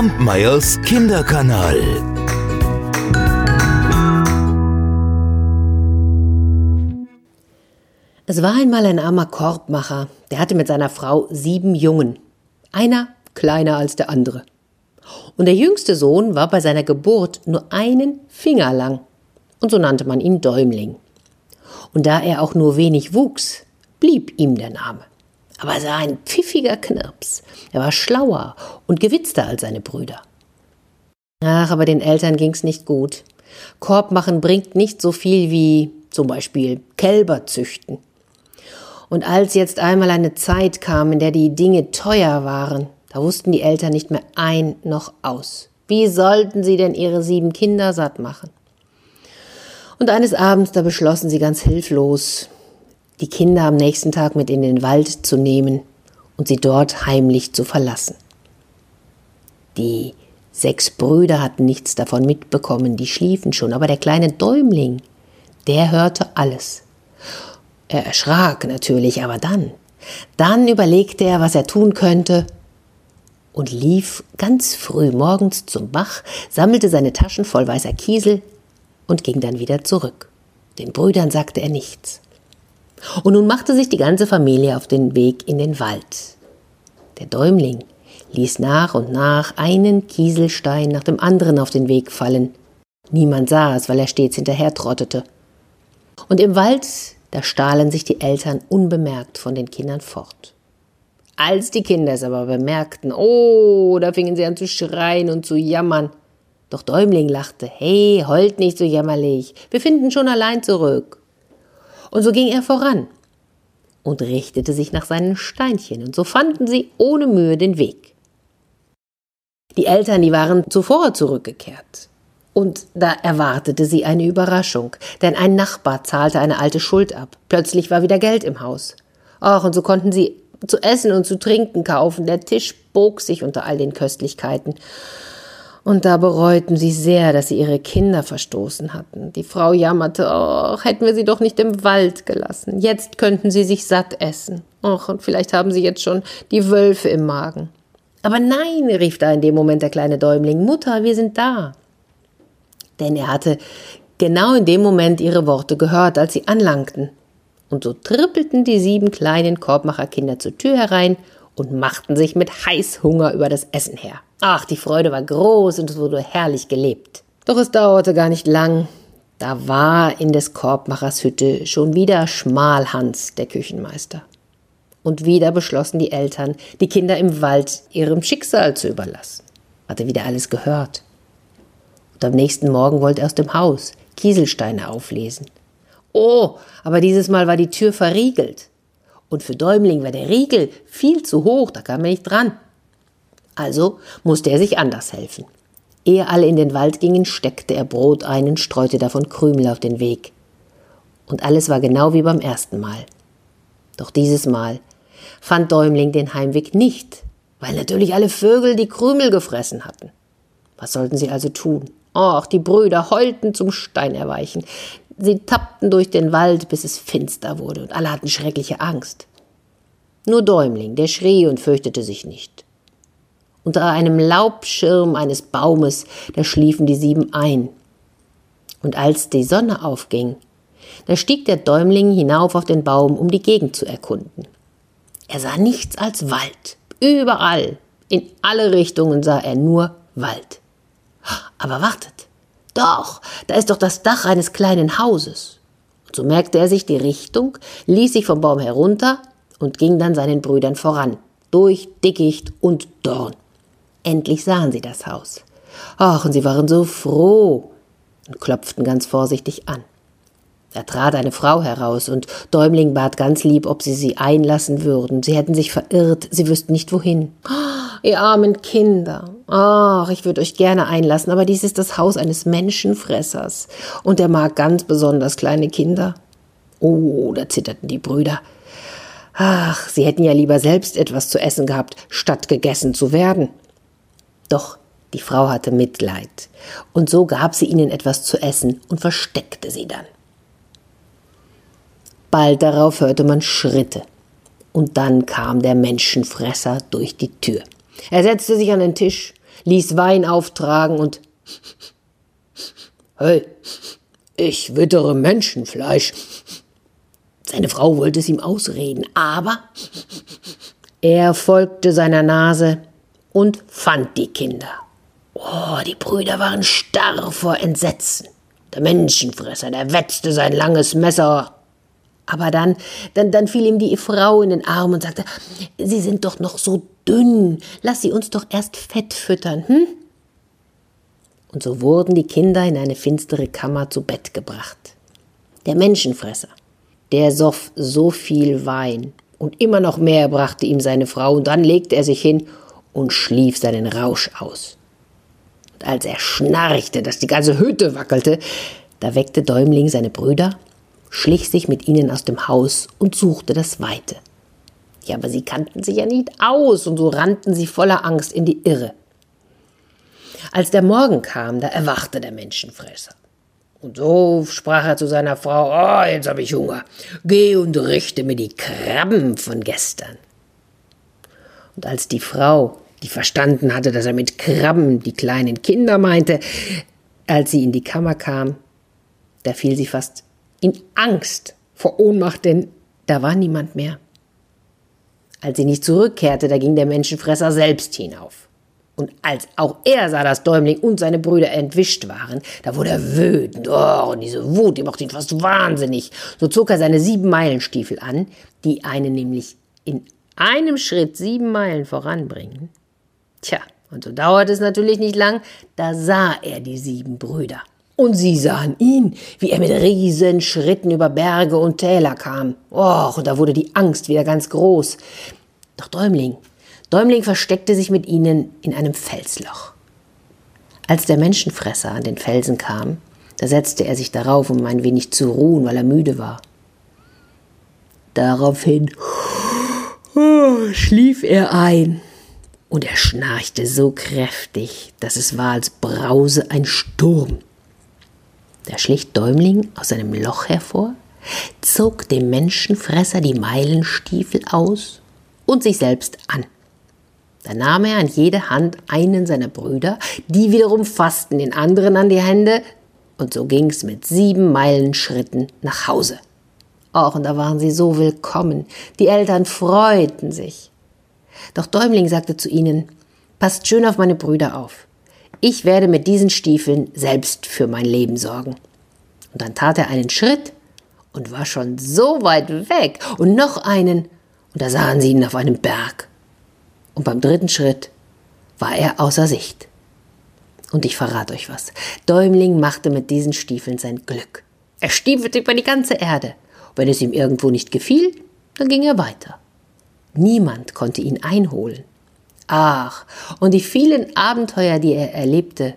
Kampmeyers Kinderkanal. Es war einmal ein armer Korbmacher, der hatte mit seiner Frau sieben Jungen. Einer kleiner als der andere. Und der jüngste Sohn war bei seiner Geburt nur einen Finger lang. Und so nannte man ihn Däumling. Und da er auch nur wenig wuchs, blieb ihm der Name. Aber er war ein pfiffiger Knirps. Er war schlauer und gewitzter als seine Brüder. Ach, aber den Eltern ging's nicht gut. Korbmachen bringt nicht so viel wie zum Beispiel Kälber züchten. Und als jetzt einmal eine Zeit kam, in der die Dinge teuer waren, da wussten die Eltern nicht mehr ein noch aus. Wie sollten sie denn ihre sieben Kinder satt machen? Und eines Abends, da beschlossen sie ganz hilflos, die Kinder am nächsten Tag mit in den Wald zu nehmen und sie dort heimlich zu verlassen. Die sechs Brüder hatten nichts davon mitbekommen, die schliefen schon, aber der kleine Däumling, der hörte alles. Er erschrak natürlich, aber dann, dann überlegte er, was er tun könnte und lief ganz früh morgens zum Bach, sammelte seine Taschen voll weißer Kiesel und ging dann wieder zurück. Den Brüdern sagte er nichts. Und nun machte sich die ganze Familie auf den Weg in den Wald. Der Däumling ließ nach und nach einen Kieselstein nach dem anderen auf den Weg fallen. Niemand sah es, weil er stets hinterher trottete. Und im Wald da stahlen sich die Eltern unbemerkt von den Kindern fort. Als die Kinder es aber bemerkten, oh, da fingen sie an zu schreien und zu jammern. Doch Däumling lachte, hey, heult nicht so jämmerlich, wir finden schon allein zurück. Und so ging er voran und richtete sich nach seinen Steinchen, und so fanden sie ohne Mühe den Weg. Die Eltern, die waren zuvor zurückgekehrt. Und da erwartete sie eine Überraschung, denn ein Nachbar zahlte eine alte Schuld ab. Plötzlich war wieder Geld im Haus. Ach, und so konnten sie zu essen und zu trinken kaufen. Der Tisch bog sich unter all den Köstlichkeiten. Und da bereuten sie sehr, dass sie ihre Kinder verstoßen hatten. Die Frau jammerte, ach, hätten wir sie doch nicht im Wald gelassen. Jetzt könnten sie sich satt essen. Ach, und vielleicht haben sie jetzt schon die Wölfe im Magen. Aber nein, rief da in dem Moment der kleine Däumling, Mutter, wir sind da denn er hatte genau in dem Moment ihre Worte gehört, als sie anlangten. Und so trippelten die sieben kleinen Korbmacherkinder zur Tür herein und machten sich mit Heißhunger über das Essen her. Ach, die Freude war groß und es wurde herrlich gelebt. Doch es dauerte gar nicht lang. Da war in des Korbmachers Hütte schon wieder Schmalhans, der Küchenmeister. Und wieder beschlossen die Eltern, die Kinder im Wald ihrem Schicksal zu überlassen. Hatte wieder alles gehört. Und am nächsten Morgen wollte er aus dem Haus Kieselsteine auflesen. Oh, aber dieses Mal war die Tür verriegelt. Und für Däumling war der Riegel viel zu hoch, da kam er nicht dran. Also musste er sich anders helfen. Ehe alle in den Wald gingen, steckte er Brot ein und streute davon Krümel auf den Weg. Und alles war genau wie beim ersten Mal. Doch dieses Mal fand Däumling den Heimweg nicht, weil natürlich alle Vögel die Krümel gefressen hatten. Was sollten sie also tun? Och, die Brüder heulten zum Stein erweichen. Sie tappten durch den Wald, bis es finster wurde, und alle hatten schreckliche Angst. Nur Däumling, der schrie und fürchtete sich nicht. Unter einem Laubschirm eines Baumes, da schliefen die sieben ein. Und als die Sonne aufging, da stieg der Däumling hinauf auf den Baum, um die Gegend zu erkunden. Er sah nichts als Wald. Überall, in alle Richtungen sah er nur Wald. Aber wartet. Doch, da ist doch das Dach eines kleinen Hauses. Und so merkte er sich die Richtung, ließ sich vom Baum herunter und ging dann seinen Brüdern voran, durch Dickicht und Dorn. Endlich sahen sie das Haus. Ach, und sie waren so froh und klopften ganz vorsichtig an. Da trat eine Frau heraus, und Däumling bat ganz lieb, ob sie sie einlassen würden. Sie hätten sich verirrt, sie wüssten nicht wohin. Oh, ihr armen Kinder. Ach, ich würde euch gerne einlassen, aber dies ist das Haus eines Menschenfressers, und er mag ganz besonders kleine Kinder. Oh, da zitterten die Brüder. Ach, sie hätten ja lieber selbst etwas zu essen gehabt, statt gegessen zu werden. Doch die Frau hatte Mitleid, und so gab sie ihnen etwas zu essen und versteckte sie dann. Bald darauf hörte man Schritte. Und dann kam der Menschenfresser durch die Tür. Er setzte sich an den Tisch, ließ Wein auftragen und Hey, ich wittere Menschenfleisch. Seine Frau wollte es ihm ausreden, aber er folgte seiner Nase und fand die Kinder. Oh, die Brüder waren starr vor Entsetzen. Der Menschenfresser, der wetzte sein langes Messer. Aber dann, dann, dann fiel ihm die Frau in den Arm und sagte, Sie sind doch noch so dünn, lass sie uns doch erst Fett füttern, hm? Und so wurden die Kinder in eine finstere Kammer zu Bett gebracht. Der Menschenfresser, der soff so viel Wein und immer noch mehr brachte ihm seine Frau, und dann legte er sich hin und schlief seinen Rausch aus. Und als er schnarchte, dass die ganze Hütte wackelte, da weckte Däumling seine Brüder, schlich sich mit ihnen aus dem Haus und suchte das Weite. Ja, aber sie kannten sich ja nicht aus, und so rannten sie voller Angst in die Irre. Als der Morgen kam, da erwachte der Menschenfresser. Und so sprach er zu seiner Frau, oh, jetzt habe ich Hunger. Geh und richte mir die Krabben von gestern. Und als die Frau, die verstanden hatte, dass er mit Krabben die kleinen Kinder meinte, als sie in die Kammer kam, da fiel sie fast in Angst vor Ohnmacht, denn da war niemand mehr. Als sie nicht zurückkehrte, da ging der Menschenfresser selbst hinauf. Und als auch er sah, dass Däumling und seine Brüder entwischt waren, da wurde er wütend. Oh, und diese Wut, die macht ihn fast wahnsinnig. So zog er seine sieben Meilenstiefel an, die einen nämlich in einem Schritt sieben Meilen voranbringen. Tja, und so dauerte es natürlich nicht lang, da sah er die sieben Brüder. Und sie sahen ihn, wie er mit riesen Schritten über Berge und Täler kam. Och, und da wurde die Angst wieder ganz groß. Doch Däumling, Däumling versteckte sich mit ihnen in einem Felsloch. Als der Menschenfresser an den Felsen kam, da setzte er sich darauf, um ein wenig zu ruhen, weil er müde war. Daraufhin schlief er ein und er schnarchte so kräftig, dass es war, als brause ein Sturm. Da schlich Däumling aus seinem Loch hervor, zog dem Menschenfresser die Meilenstiefel aus und sich selbst an. Da nahm er an jede Hand einen seiner Brüder, die wiederum fassten den anderen an die Hände, und so ging's mit sieben Meilen Schritten nach Hause. Och, und da waren sie so willkommen, die Eltern freuten sich. Doch Däumling sagte zu ihnen, passt schön auf meine Brüder auf. Ich werde mit diesen Stiefeln selbst für mein Leben sorgen. Und dann tat er einen Schritt und war schon so weit weg und noch einen, und da sahen sie ihn auf einem Berg und beim dritten Schritt war er außer Sicht. Und ich verrate euch was. Däumling machte mit diesen Stiefeln sein Glück. Er stiefelte über die ganze Erde. Wenn es ihm irgendwo nicht gefiel, dann ging er weiter. Niemand konnte ihn einholen. Ach, und die vielen Abenteuer, die er erlebte,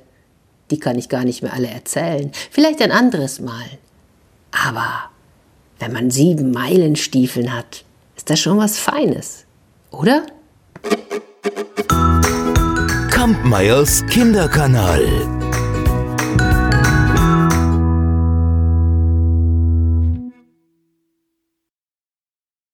die kann ich gar nicht mehr alle erzählen. Vielleicht ein anderes Mal. Aber wenn man sieben Meilenstiefeln hat, ist das schon was Feines, oder? Kampmeyers Kinderkanal.